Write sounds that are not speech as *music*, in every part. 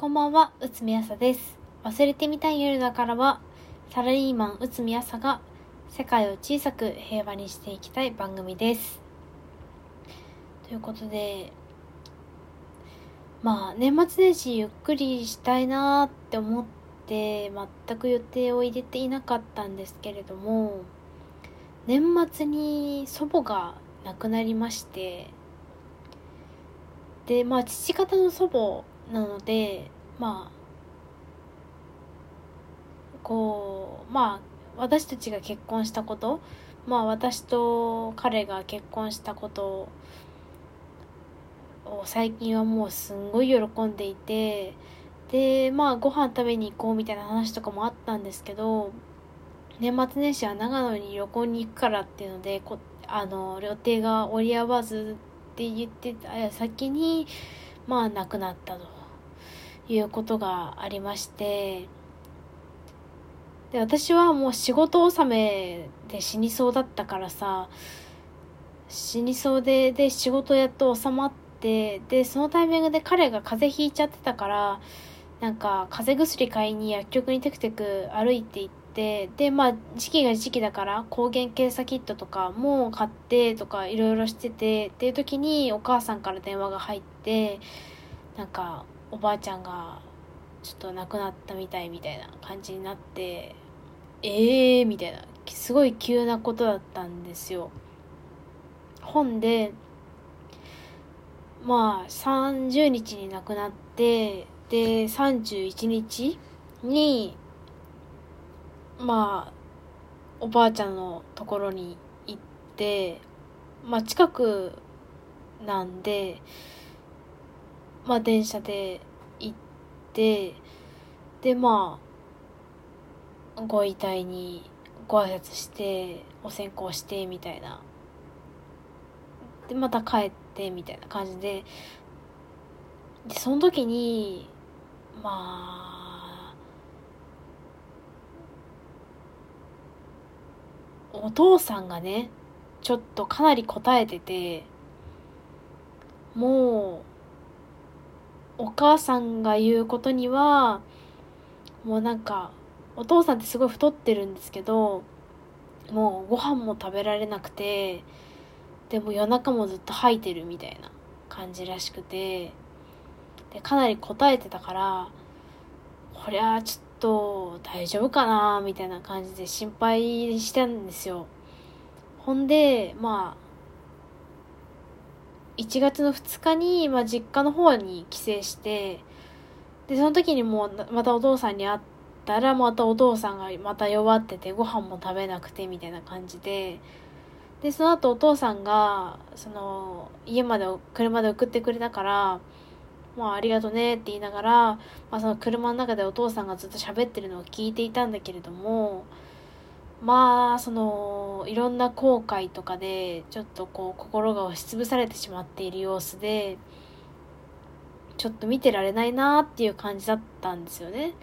こんばんは、うつみあさです。忘れてみたい夜だからは、サラリーマンうつみあさが世界を小さく平和にしていきたい番組です。ということで、まあ、年末年始ゆっくりしたいなーって思って、全く予定を入れていなかったんですけれども、年末に祖母が亡くなりまして、で、まあ、父方の祖母なので、まあ、こう、まあ、私たちが結婚したこと、まあ、私と彼が結婚したことを最近はもうすんごい喜んでいて、で、まあ、ご飯食べに行こうみたいな話とかもあったんですけど、年末年始は長野に旅行に行くからっていうので、こあの、予定が折り合わずって言ってた先に、まあ、亡くなったと。いうことがありまして、で、私はもう仕事納めで死にそうだったからさ、死にそうで、で、仕事やっと収まって、で、そのタイミングで彼が風邪ひいちゃってたから、なんか、風邪薬買いに薬局にテクテク歩いて行って、で、まあ、時期が時期だから、抗原検査キットとかも買ってとかいろいろしてて、っていう時にお母さんから電話が入って、なんか、おばあちゃんが、ちょっと亡くなったみたいみたいな感じになって、ええー、みたいな、すごい急なことだったんですよ。本で、まあ、30日に亡くなって、で、31日に、まあ、おばあちゃんのところに行って、まあ、近くなんで、まあ、電車で行って、で、まあ、ご遺体にご挨拶して、お線香して、みたいな。で、また帰って、みたいな感じで、で、その時に、まあ、お父さんがね、ちょっとかなり答えてて、もう、お母さんが言うことには、もうなんか、お父さんってすごい太ってるんですけど、もうご飯も食べられなくて、でも夜中もずっと吐いてるみたいな感じらしくて、で、かなり答えてたから、こりゃちょっと大丈夫かなみたいな感じで心配してたんですよ。ほんで、まあ、1月の2日に、まあ、実家の方に帰省して、で、その時にもう、またお父さんに会ったら、またお父さんがまた弱ってて、ご飯も食べなくて、みたいな感じで、で、その後お父さんが、その、家まで車で送ってくれたから、まあ、ありがとねって言いながら、まあ、その車の中でお父さんがずっと喋ってるのを聞いていたんだけれども、まあ、その、いろんな後悔とかで、ちょっとこう、心が押しつぶされてしまっている様子で、ちょっと見てられないなっていう感じだったんですよね。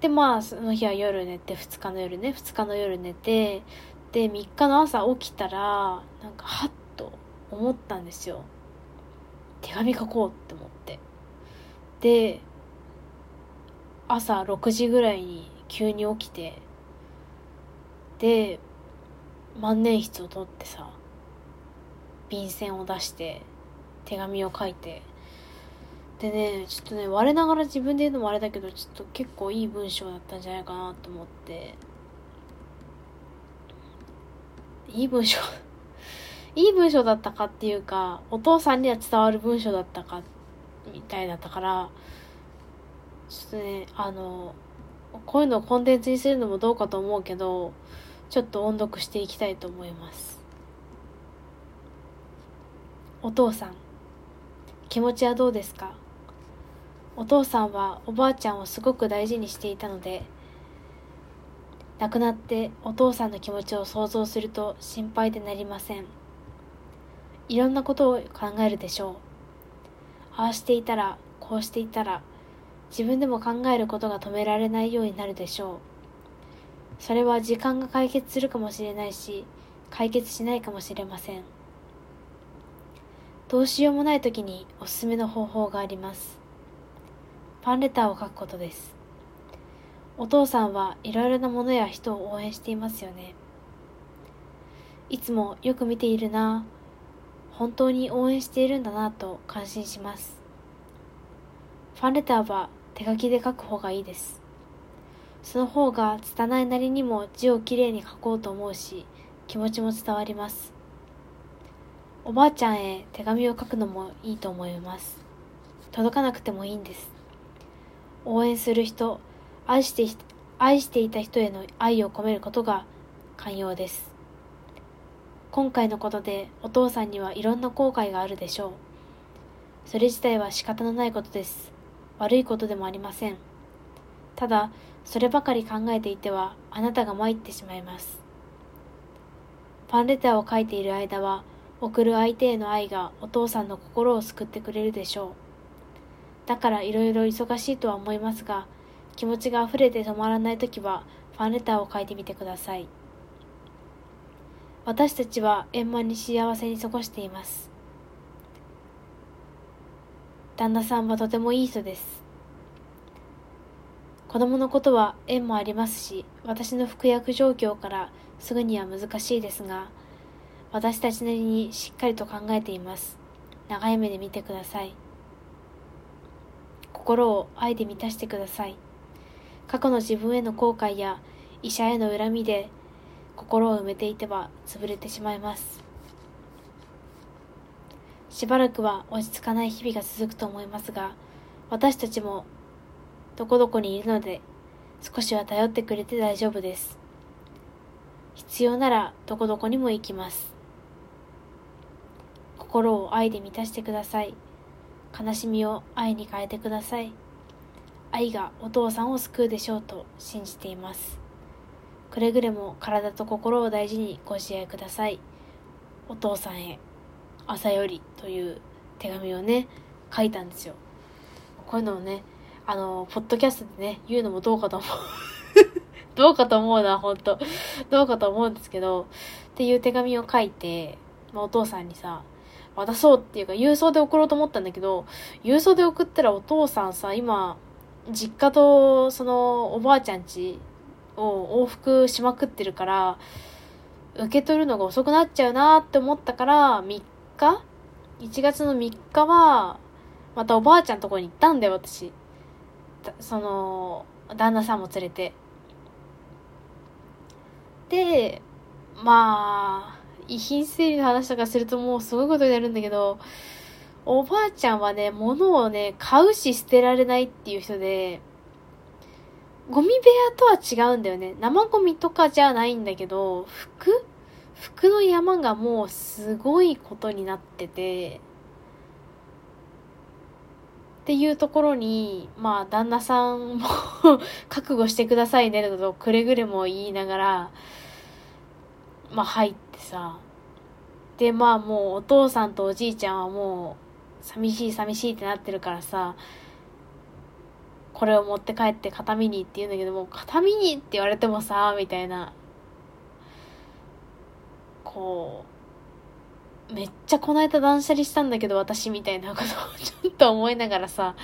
で、まあ、その日は夜寝て、2日の夜ね、2日の夜寝て、で、3日の朝起きたら、なんか、はっと思ったんですよ。手紙書こうって思って。で、朝6時ぐらいに急に起きて、で、万年筆を取ってさ、便箋を出して、手紙を書いて、でね、ちょっとね、我ながら自分で言うのもあれだけど、ちょっと結構いい文章だったんじゃないかなと思って、いい文章 *laughs* いい文章だったかっていうか、お父さんには伝わる文章だったか、みたいだったから、ちょっとね、あの、こういうのをコンテンツにするのもどうかと思うけど、ちょっと音読していきたいと思います。お父さん、気持ちはどうですか？お父さんはおばあちゃんをすごく大事にしていたので、亡くなってお父さんの気持ちを想像すると心配でなりません。いろんなことを考えるでしょう。ああしていたら、こうしていたら、自分でも考えることが止められないようになるでしょう。それは時間が解決するかもしれないし、解決しないかもしれません。どうしようもない時におすすめの方法があります。ファンレターを書くことです。お父さんはいろいろなものや人を応援していますよね。いつもよく見ているな、本当に応援しているんだなと感心します。ファンレターは手書きで書く方がいいです。その方が拙いなりにも字をきれいに書こうと思うし、気持ちも伝わります。おばあちゃんへ手紙を書くのもいいと思います。届かなくてもいいんです。応援する人、愛して愛していた人への愛を込めることが寛容です。今回のことでお父さんにはいろんな後悔があるでしょう。それ自体は仕方のないことです。悪いことでもありません。ただ、そればかり考えていてはあなたが参ってしまいます。ファンレターを書いている間は、送る相手への愛がお父さんの心を救ってくれるでしょう。だからいろいろ忙しいとは思いますが、気持ちが溢れて止まらないときは、ファンレターを書いてみてください。私たちは円満に幸せに過ごしています。旦那さんはとてもいい人です。子供のことは縁もありますし、私の服薬状況からすぐには難しいですが、私たちなりにしっかりと考えています。長い目で見てください。心を愛で満たしてください。過去の自分への後悔や医者への恨みで心を埋めていては潰れてしまいます。しばらくは落ち着かない日々が続くと思いますが、私たちもどこどこにいるので少しは頼ってくれて大丈夫です。必要ならどこどこにも行きます。心を愛で満たしてください。悲しみを愛に変えてください。愛がお父さんを救うでしょうと信じています。くれぐれも体と心を大事にご自愛ください。お父さんへ、朝よりという手紙をね、書いたんですよ。こういうのをね、あの、ポッドキャストでね、言うのもどうかと思う。*laughs* どうかと思うな、ほんと。どうかと思うんですけど、っていう手紙を書いて、まあ、お父さんにさ、渡そうっていうか、郵送で送ろうと思ったんだけど、郵送で送ったらお父さんさ、今、実家と、その、おばあちゃんちを往復しまくってるから、受け取るのが遅くなっちゃうなって思ったから、3日 ?1 月の3日は、またおばあちゃんとこに行ったんだよ、私。その、旦那さんも連れて。で、まあ、遺品整理の話とかするともうすごいことになるんだけど、おばあちゃんはね、物をね、買うし捨てられないっていう人で、ゴミ部屋とは違うんだよね。生ゴミとかじゃないんだけど、服？服の山がもうすごいことになってて、っていうところに、まあ、旦那さんも *laughs* 覚悟してくださいね、とくれぐれも言いながら、まあ入ってさ。で、まあもうお父さんとおじいちゃんはもう、寂しい寂しいってなってるからさ、これを持って帰って形見にって言うんだけども、形見にって言われてもさ、みたいな。こう、めっちゃこの間断捨離したんだけど私みたいなことをちょっと思いながらさ、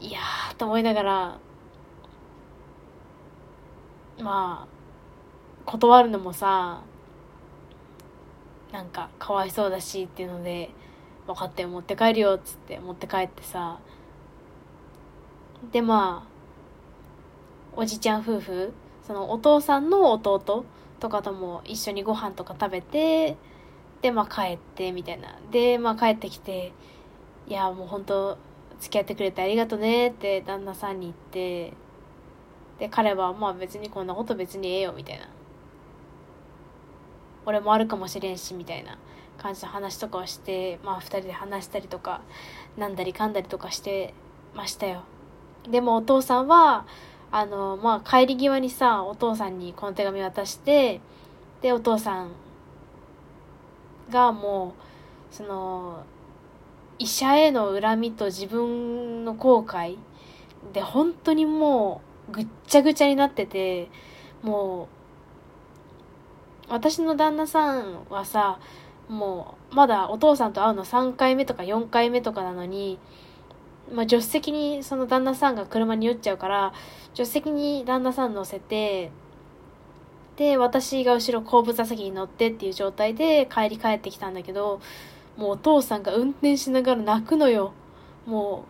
いやーと思いながら、まあ、断るのもさ、なんかかわいそうだしっていうので、分かって持って帰るよっつって持って帰ってさ、でまあ、おじちゃん夫婦、そのお父さんの弟とかとも一緒にご飯とか食べて、でまあ帰ってみたいな。でまあ帰ってきて、いやもう本当付き合ってくれてありがとねって旦那さんに言って、で彼はまあ別にこんなこと別にええよみたいな。俺もあるかもしれんしみたいな感じの話とかをしてまあ2人で話したりとかなんだりかんだりとかしてましたよでもお父さんはあのまあ帰り際にさお父さんにこの手紙渡してでお父さんがもうその医者への恨みと自分の後悔で本当にもうぐっちゃぐちゃになっててもう私の旦那さんはさ、もう、まだお父さんと会うの3回目とか4回目とかなのに、まあ、助手席にその旦那さんが車に酔っちゃうから助手席に旦那さん乗せてで私が後ろ後部座席に乗ってっていう状態で帰り帰ってきたんだけどもうお父さんが運転しながら泣くのよ。も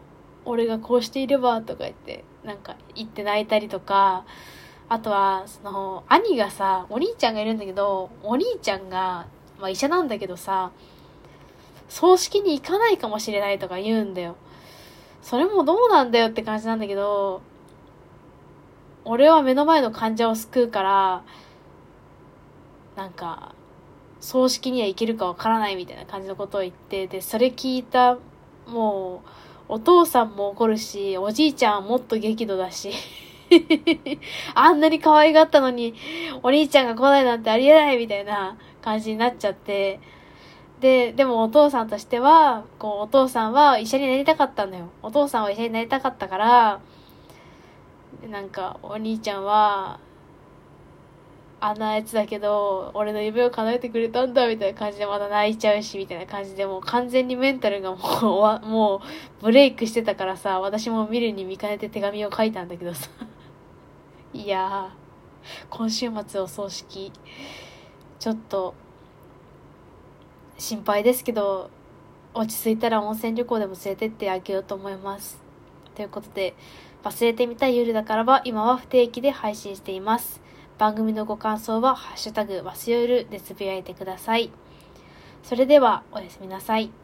う俺がこうしていればとか言ってなんか言って泣いたりとかあとはその兄がさお兄ちゃんがいるんだけどお兄ちゃんが、まあ、医者なんだけどさ葬式に行かないかもしれないとか言うんだよ。それもどうなんだよって感じなんだけど俺は目の前の患者を救うからなんか葬式には行けるかわからないみたいな感じのことを言ってでそれ聞いたもうお父さんも怒るしおじいちゃんはもっと激怒だし *laughs* あんなに可愛がったのにお兄ちゃんが来ないなんてありえないみたいな感じになっちゃってで、でもお父さんとしては、こう、お父さんは医者になりたかったんだよ。お父さんは医者になりたかったから、なんか、お兄ちゃんは、あんなやつだけど、俺の夢を叶えてくれたんだ、みたいな感じでまだ泣いちゃうし、みたいな感じで、もう完全にメンタルがもう、もう、ブレイクしてたからさ、私も見るに見かねて手紙を書いたんだけどさ。*laughs* いやー、今週末お葬式、ちょっと、心配ですけど、落ち着いたら温泉旅行でも連れてってあげようと思います。ということで、忘れてみたい夜だからは今は不定期で配信しています。番組のご感想は、ハッシュタグ、わすよるでつぶやいてください。それでは、おやすみなさい。